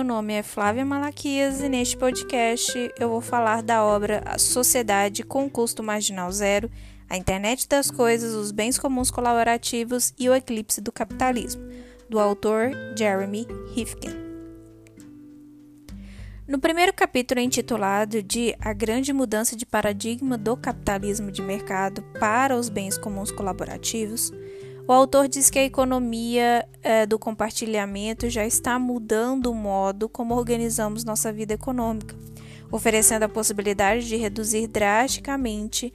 meu nome é Flávia Malaquias e neste podcast eu vou falar da obra A Sociedade com Custo Marginal Zero, a Internet das Coisas, os Bens Comuns Colaborativos e o Eclipse do Capitalismo, do autor Jeremy Rifkin. No primeiro capítulo intitulado de A Grande Mudança de Paradigma do Capitalismo de Mercado para os Bens Comuns Colaborativos, o autor diz que a economia é, do compartilhamento já está mudando o modo como organizamos nossa vida econômica, oferecendo a possibilidade de reduzir drasticamente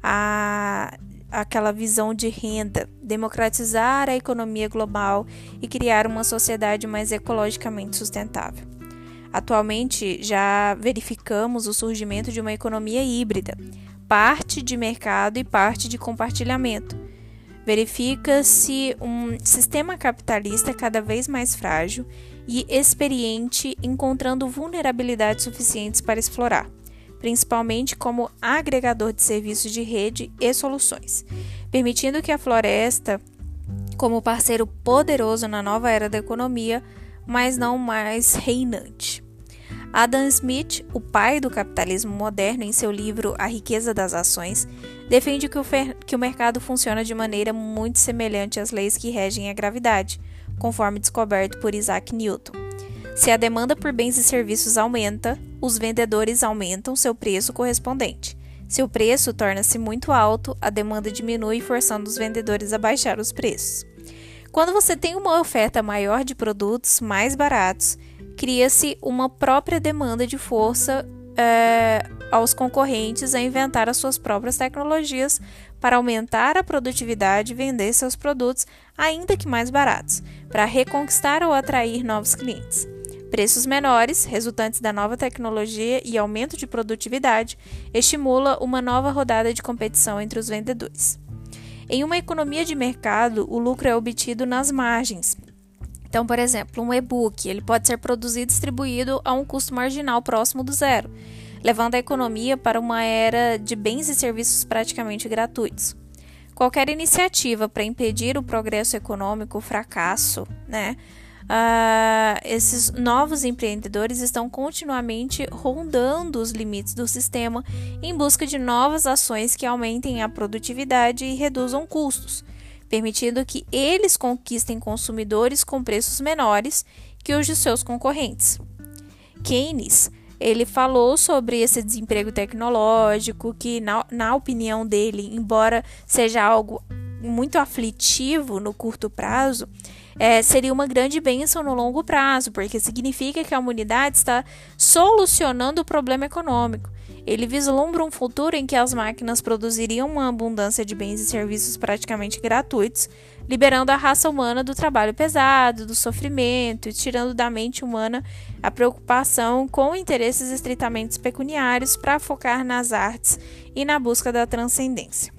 a, aquela visão de renda, democratizar a economia global e criar uma sociedade mais ecologicamente sustentável. Atualmente, já verificamos o surgimento de uma economia híbrida, parte de mercado e parte de compartilhamento verifica-se um sistema capitalista cada vez mais frágil e experiente, encontrando vulnerabilidades suficientes para explorar, principalmente como agregador de serviços de rede e soluções, permitindo que a floresta, como parceiro poderoso na nova era da economia, mas não mais reinante. Adam Smith, o pai do capitalismo moderno, em seu livro A Riqueza das Ações, defende que o, que o mercado funciona de maneira muito semelhante às leis que regem a gravidade, conforme descoberto por Isaac Newton. Se a demanda por bens e serviços aumenta, os vendedores aumentam seu preço correspondente. Se o preço torna-se muito alto, a demanda diminui, forçando os vendedores a baixar os preços. Quando você tem uma oferta maior de produtos mais baratos, cria-se uma própria demanda de força é, aos concorrentes a inventar as suas próprias tecnologias para aumentar a produtividade e vender seus produtos, ainda que mais baratos, para reconquistar ou atrair novos clientes. Preços menores, resultantes da nova tecnologia e aumento de produtividade, estimula uma nova rodada de competição entre os vendedores. Em uma economia de mercado, o lucro é obtido nas margens, então, por exemplo, um e-book ele pode ser produzido e distribuído a um custo marginal próximo do zero, levando a economia para uma era de bens e serviços praticamente gratuitos. Qualquer iniciativa para impedir o progresso econômico, o fracasso, né? Uh, esses novos empreendedores estão continuamente rondando os limites do sistema em busca de novas ações que aumentem a produtividade e reduzam custos permitindo que eles conquistem consumidores com preços menores que os de seus concorrentes. Keynes ele falou sobre esse desemprego tecnológico, que, na, na opinião dele, embora seja algo muito aflitivo no curto prazo, é, seria uma grande bênção no longo prazo, porque significa que a humanidade está solucionando o problema econômico. Ele vislumbra um futuro em que as máquinas produziriam uma abundância de bens e serviços praticamente gratuitos, liberando a raça humana do trabalho pesado, do sofrimento e tirando da mente humana a preocupação com interesses estritamente pecuniários para focar nas artes e na busca da transcendência.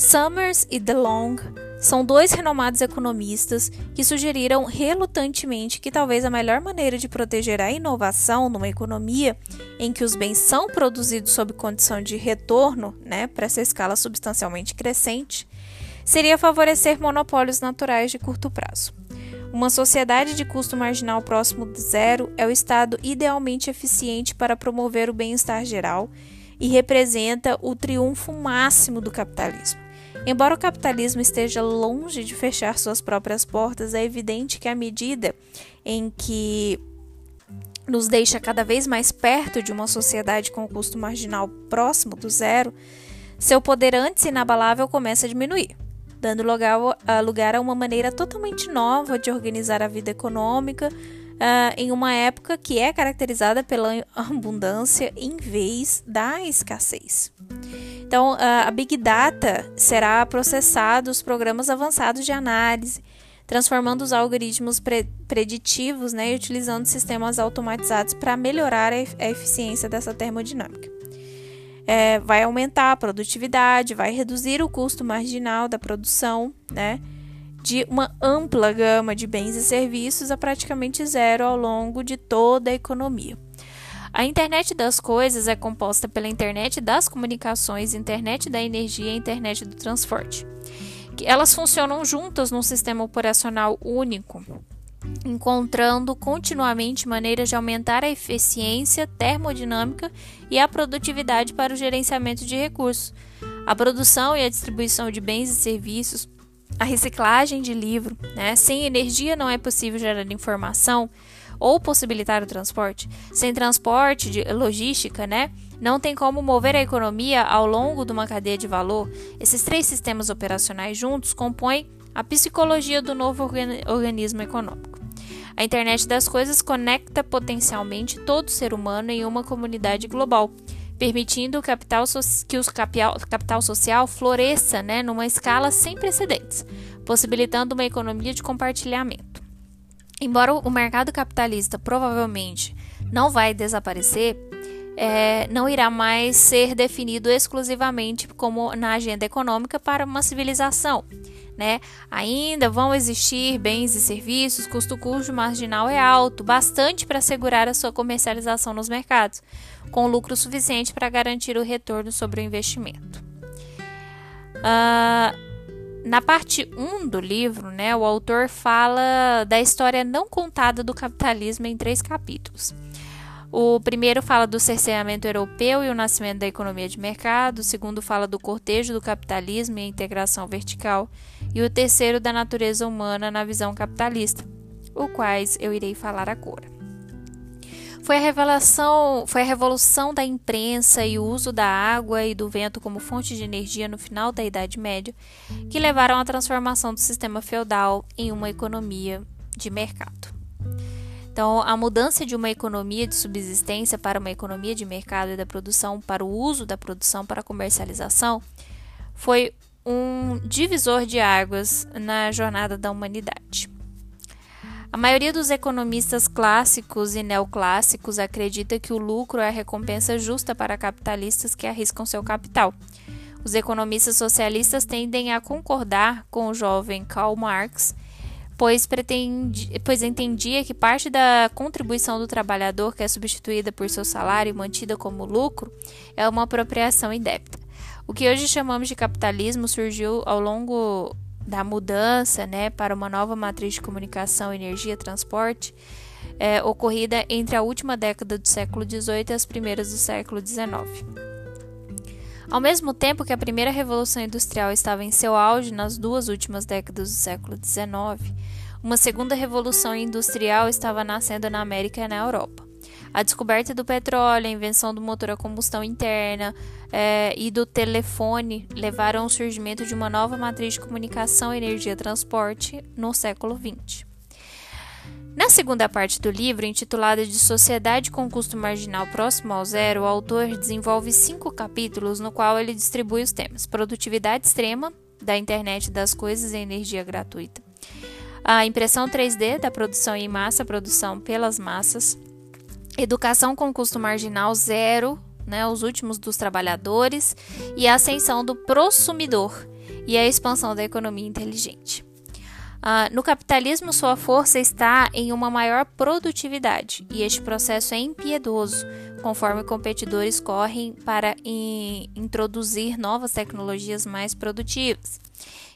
Summers e DeLong são dois renomados economistas que sugeriram relutantemente que talvez a melhor maneira de proteger a inovação numa economia em que os bens são produzidos sob condição de retorno, né, para essa escala substancialmente crescente, seria favorecer monopólios naturais de curto prazo. Uma sociedade de custo marginal próximo de zero é o estado idealmente eficiente para promover o bem-estar geral e representa o triunfo máximo do capitalismo. Embora o capitalismo esteja longe de fechar suas próprias portas, é evidente que à medida em que nos deixa cada vez mais perto de uma sociedade com custo marginal próximo do zero, seu poder antes inabalável começa a diminuir, dando lugar a uma maneira totalmente nova de organizar a vida econômica uh, em uma época que é caracterizada pela abundância em vez da escassez. Então, a Big Data será processado os programas avançados de análise, transformando os algoritmos pre preditivos né, e utilizando sistemas automatizados para melhorar a, a, eficiência dessa termodinâmica. É, vai aumentar a produtividade, vai reduzir o custo marginal da produção, né, de uma ampla gama de bens e serviços a praticamente zero ao longo de toda a economia. A internet das coisas é composta pela internet das comunicações, internet da energia e internet do transporte. Elas funcionam juntas num sistema operacional único encontrando continuamente maneiras de aumentar a eficiência termodinâmica e a produtividade para o gerenciamento de recursos. A produção e a distribuição de bens e serviços, a reciclagem de livro, né? sem energia não é possível gerar informação ou possibilitar o transporte. Sem transporte, de logística, né? não tem como mover a economia ao longo de uma cadeia de valor. Esses três sistemas operacionais juntos compõem a psicologia do novo organismo econômico. A internet das coisas conecta potencialmente todo ser humano em uma comunidade global, permitindo capital so que o capital, capital social floresça né, numa escala sem precedentes, possibilitando uma economia de compartilhamento. Embora o mercado capitalista provavelmente não vai desaparecer, é, não irá mais ser definido exclusivamente como na agenda econômica para uma civilização né? Ainda vão existir bens e serviços custo cujo marginal é alto, bastante para assegurar a sua comercialização nos mercados, com lucro suficiente para garantir o retorno sobre o investimento. Uh, na parte 1 do livro, né, o autor fala da história não contada do capitalismo em três capítulos. O primeiro fala do cerceamento europeu e o nascimento da economia de mercado, o segundo fala do cortejo do capitalismo e a integração vertical, e o terceiro da natureza humana na visão capitalista, o quais eu irei falar agora. Foi a revelação, foi a revolução da imprensa e o uso da água e do vento como fonte de energia no final da Idade Média que levaram à transformação do sistema feudal em uma economia de mercado. Então, a mudança de uma economia de subsistência para uma economia de mercado e da produção para o uso da produção para comercialização foi um divisor de águas na jornada da humanidade. A maioria dos economistas clássicos e neoclássicos acredita que o lucro é a recompensa justa para capitalistas que arriscam seu capital. Os economistas socialistas tendem a concordar com o jovem Karl Marx pois, pretendi, pois entendia que parte da contribuição do trabalhador, que é substituída por seu salário e mantida como lucro, é uma apropriação indébita. O que hoje chamamos de capitalismo surgiu ao longo da mudança né, para uma nova matriz de comunicação, energia transporte, é, ocorrida entre a última década do século XVIII e as primeiras do século XIX. Ao mesmo tempo que a primeira revolução industrial estava em seu auge nas duas últimas décadas do século XIX, uma segunda revolução industrial estava nascendo na América e na Europa. A descoberta do petróleo, a invenção do motor a combustão interna é, e do telefone levaram ao surgimento de uma nova matriz de comunicação, energia e transporte no século XX. Na segunda parte do livro, intitulada de Sociedade com Custo Marginal Próximo ao Zero, o autor desenvolve cinco capítulos no qual ele distribui os temas: produtividade extrema da internet das coisas e energia gratuita, a impressão 3D da produção em massa, produção pelas massas, educação com custo marginal zero, né, os últimos dos trabalhadores, e a ascensão do prosumidor e a expansão da economia inteligente. Uh, no capitalismo, sua força está em uma maior produtividade, e este processo é impiedoso, conforme competidores correm para in introduzir novas tecnologias mais produtivas,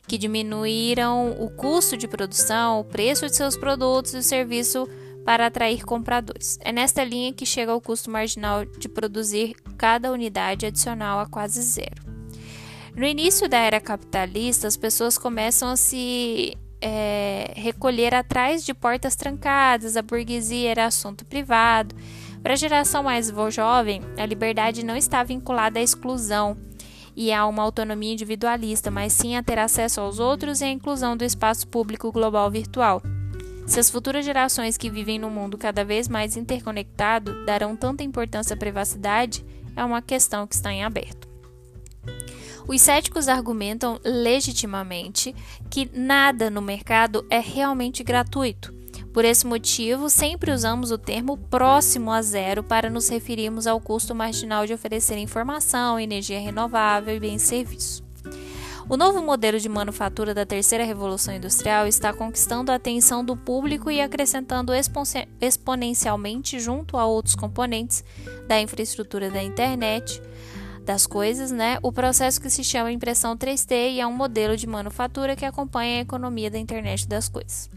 que diminuíram o custo de produção, o preço de seus produtos e o serviço para atrair compradores. É nesta linha que chega o custo marginal de produzir cada unidade adicional a quase zero. No início da era capitalista, as pessoas começam a se é, recolher atrás de portas trancadas, a burguesia era assunto privado. Para a geração mais jovem, a liberdade não está vinculada à exclusão e a uma autonomia individualista, mas sim a ter acesso aos outros e à inclusão do espaço público global virtual. Se as futuras gerações que vivem num mundo cada vez mais interconectado darão tanta importância à privacidade, é uma questão que está em aberto. Os céticos argumentam legitimamente que nada no mercado é realmente gratuito. Por esse motivo, sempre usamos o termo próximo a zero para nos referirmos ao custo marginal de oferecer informação, energia renovável e bem serviço. O novo modelo de manufatura da terceira revolução industrial está conquistando a atenção do público e acrescentando exponencialmente junto a outros componentes da infraestrutura da internet das coisas, né? O processo que se chama impressão 3D e é um modelo de manufatura que acompanha a economia da internet das coisas.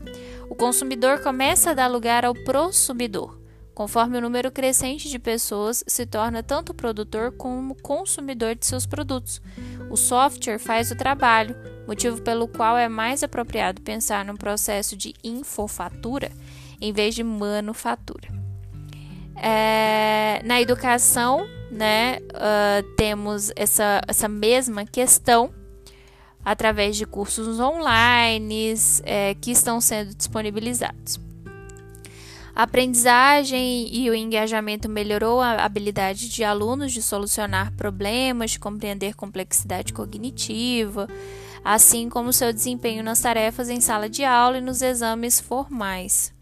O consumidor começa a dar lugar ao prosumidor, conforme o número crescente de pessoas se torna tanto produtor como consumidor de seus produtos. O software faz o trabalho, motivo pelo qual é mais apropriado pensar num processo de infofatura em vez de manufatura. É, na educação, né, uh, temos essa, essa mesma questão através de cursos online é, que estão sendo disponibilizados. A aprendizagem e o engajamento melhorou a habilidade de alunos de solucionar problemas, de compreender complexidade cognitiva, assim como seu desempenho nas tarefas em sala de aula e nos exames formais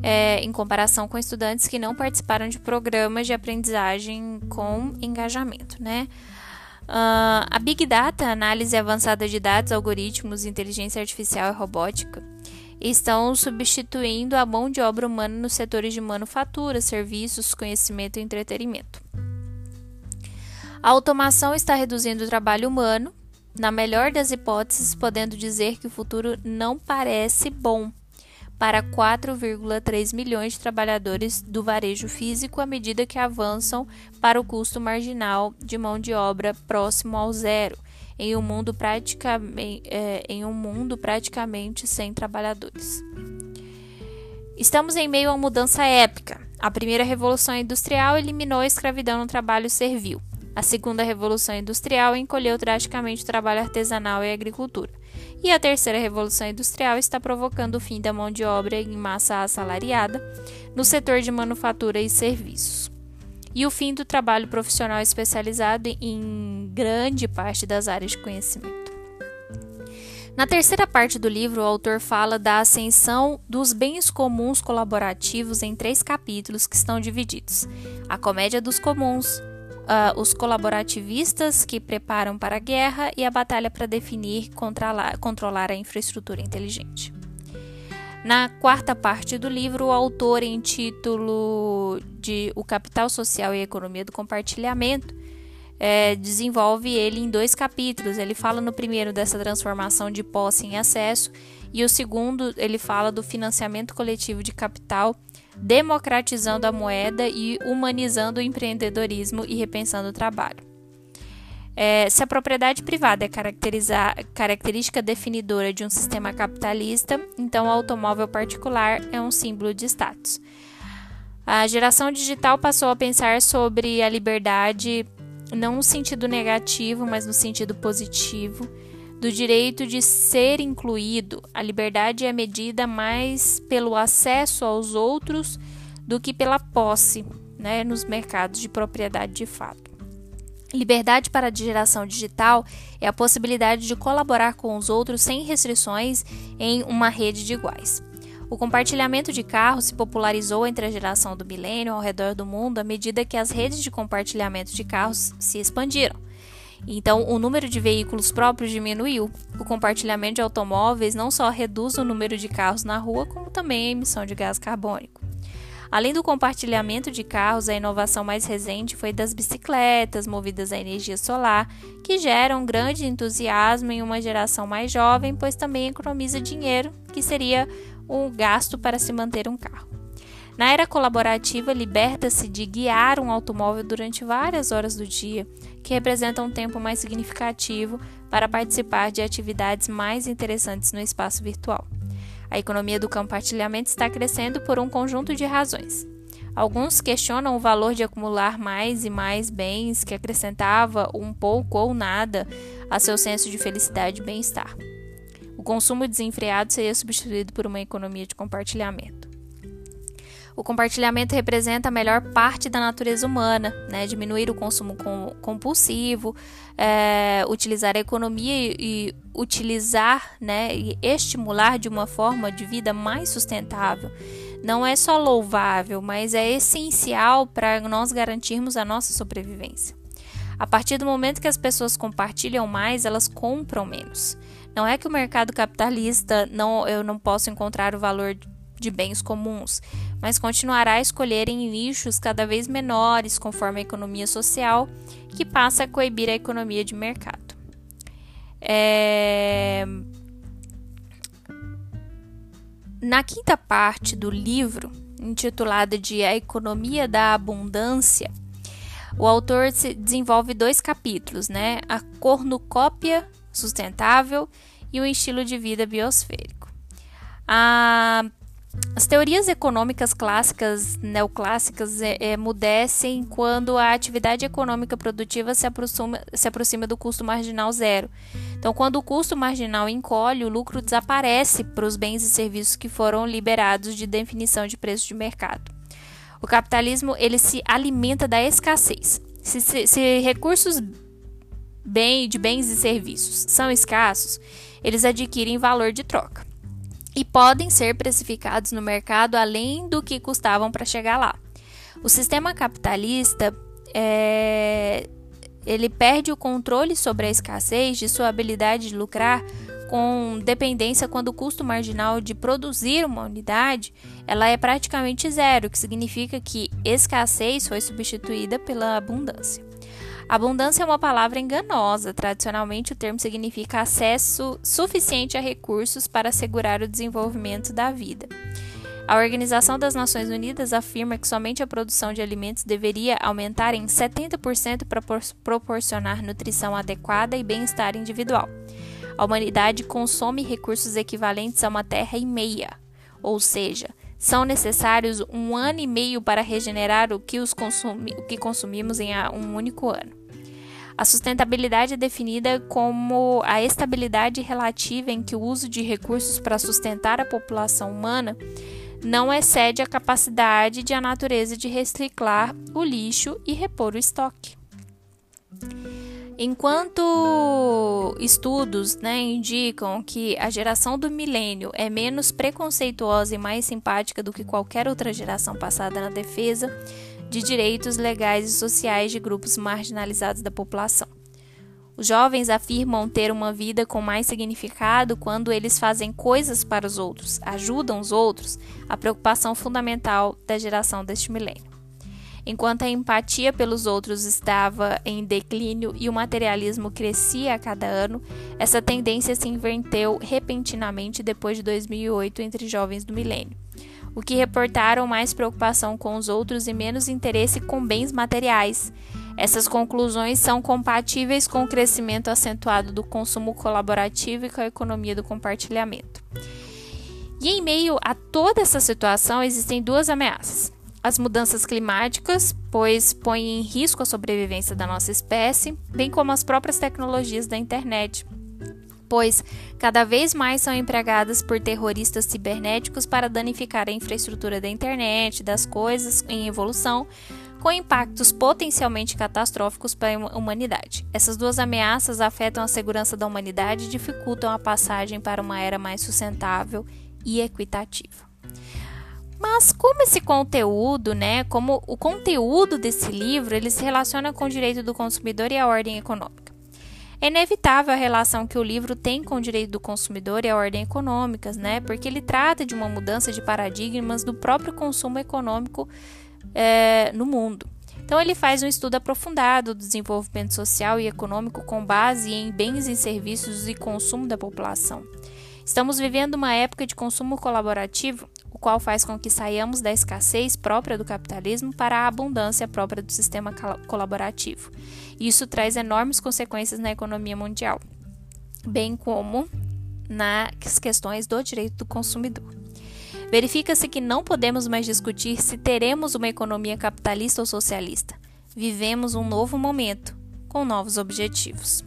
é, em comparação com estudantes que não participaram de programas de aprendizagem com engajamento, né? Uh, a Big Data, análise avançada de dados, algoritmos, inteligência artificial e robótica, estão substituindo a mão de obra humana nos setores de manufatura, serviços, conhecimento e entretenimento. A automação está reduzindo o trabalho humano, na melhor das hipóteses, podendo dizer que o futuro não parece bom para 4,3 milhões de trabalhadores do varejo físico à medida que avançam para o custo marginal de mão de obra próximo ao zero, em um mundo praticamente, é, em um mundo praticamente sem trabalhadores. Estamos em meio a uma mudança épica. A primeira revolução industrial eliminou a escravidão no trabalho servil. A segunda revolução industrial encolheu drasticamente o trabalho artesanal e a agricultura. E a terceira revolução industrial está provocando o fim da mão de obra em massa assalariada no setor de manufatura e serviços. E o fim do trabalho profissional especializado em grande parte das áreas de conhecimento. Na terceira parte do livro, o autor fala da ascensão dos bens comuns colaborativos em três capítulos que estão divididos: a comédia dos comuns, uh, os colaborativistas que preparam para a guerra e a batalha para definir controlar, controlar a infraestrutura inteligente. Na quarta parte do livro, o autor, em título de O Capital Social e a Economia do Compartilhamento, é, desenvolve ele em dois capítulos. Ele fala no primeiro dessa transformação de posse em acesso, e o segundo ele fala do financiamento coletivo de capital democratizando a moeda e humanizando o empreendedorismo e repensando o trabalho. É, se a propriedade privada é característica definidora de um sistema capitalista, então o automóvel particular é um símbolo de status. A geração digital passou a pensar sobre a liberdade não no sentido negativo, mas no sentido positivo do direito de ser incluído. A liberdade é medida mais pelo acesso aos outros do que pela posse né, nos mercados de propriedade de fato. Liberdade para a geração digital é a possibilidade de colaborar com os outros sem restrições em uma rede de iguais. O compartilhamento de carros se popularizou entre a geração do milênio ao redor do mundo à medida que as redes de compartilhamento de carros se expandiram. Então, o número de veículos próprios diminuiu. O compartilhamento de automóveis não só reduz o número de carros na rua, como também a emissão de gás carbônico. Além do compartilhamento de carros, a inovação mais recente foi das bicicletas movidas a energia solar, que geram grande entusiasmo em uma geração mais jovem, pois também economiza dinheiro, que seria um gasto para se manter um carro. Na era colaborativa, liberta-se de guiar um automóvel durante várias horas do dia, que representa um tempo mais significativo para participar de atividades mais interessantes no espaço virtual. A economia do compartilhamento está crescendo por um conjunto de razões. Alguns questionam o valor de acumular mais e mais bens que acrescentava um pouco ou nada a seu senso de felicidade e bem-estar. O consumo desenfreado seria substituído por uma economia de compartilhamento. O compartilhamento representa a melhor parte da natureza humana, né? diminuir o consumo compulsivo, é, utilizar a economia e, e utilizar né, e estimular de uma forma de vida mais sustentável. Não é só louvável, mas é essencial para nós garantirmos a nossa sobrevivência. A partir do momento que as pessoas compartilham mais, elas compram menos. Não é que o mercado capitalista não eu não posso encontrar o valor de bens comuns, mas continuará a escolher em nichos cada vez menores conforme a economia social, que passa a coibir a economia de mercado. É... Na quinta parte do livro, intitulada de A Economia da Abundância, o autor desenvolve dois capítulos, né? A cornucópia sustentável e o estilo de vida biosférico. A as teorias econômicas clássicas, neoclássicas, é, é, mudecem quando a atividade econômica produtiva se aproxima, se aproxima do custo marginal zero. Então, quando o custo marginal encolhe, o lucro desaparece para os bens e serviços que foram liberados de definição de preço de mercado. O capitalismo ele se alimenta da escassez. Se, se, se recursos bem, de bens e serviços são escassos, eles adquirem valor de troca e podem ser precificados no mercado além do que custavam para chegar lá. O sistema capitalista é, ele perde o controle sobre a escassez de sua habilidade de lucrar com dependência quando o custo marginal de produzir uma unidade ela é praticamente zero, o que significa que escassez foi substituída pela abundância. Abundância é uma palavra enganosa. Tradicionalmente, o termo significa acesso suficiente a recursos para assegurar o desenvolvimento da vida. A Organização das Nações Unidas afirma que somente a produção de alimentos deveria aumentar em 70% para proporcionar nutrição adequada e bem-estar individual. A humanidade consome recursos equivalentes a uma terra e meia, ou seja, são necessários um ano e meio para regenerar o que, consumi o que consumimos em um único ano. A sustentabilidade é definida como a estabilidade relativa em que o uso de recursos para sustentar a população humana não excede a capacidade de a natureza de reciclar o lixo e repor o estoque. Enquanto estudos né, indicam que a geração do milênio é menos preconceituosa e mais simpática do que qualquer outra geração passada na defesa de direitos legais e sociais de grupos marginalizados da população. Os jovens afirmam ter uma vida com mais significado quando eles fazem coisas para os outros, ajudam os outros, a preocupação fundamental da geração deste milênio. Enquanto a empatia pelos outros estava em declínio e o materialismo crescia a cada ano, essa tendência se inverteu repentinamente depois de 2008 entre jovens do milênio, o que reportaram mais preocupação com os outros e menos interesse com bens materiais. Essas conclusões são compatíveis com o crescimento acentuado do consumo colaborativo e com a economia do compartilhamento. E em meio a toda essa situação existem duas ameaças as mudanças climáticas, pois põem em risco a sobrevivência da nossa espécie, bem como as próprias tecnologias da internet, pois cada vez mais são empregadas por terroristas cibernéticos para danificar a infraestrutura da internet, das coisas em evolução, com impactos potencialmente catastróficos para a humanidade. Essas duas ameaças afetam a segurança da humanidade e dificultam a passagem para uma era mais sustentável e equitativa. Mas como esse conteúdo, né, como o conteúdo desse livro, ele se relaciona com o direito do consumidor e a ordem econômica. É inevitável a relação que o livro tem com o direito do consumidor e a ordem econômicas, né, porque ele trata de uma mudança de paradigmas do próprio consumo econômico é, no mundo. Então, ele faz um estudo aprofundado do desenvolvimento social e econômico com base em bens e serviços e consumo da população. Estamos vivendo uma época de consumo colaborativo qual faz com que saiamos da escassez própria do capitalismo para a abundância própria do sistema colaborativo. Isso traz enormes consequências na economia mundial, bem como nas questões do direito do consumidor. Verifica-se que não podemos mais discutir se teremos uma economia capitalista ou socialista. Vivemos um novo momento, com novos objetivos.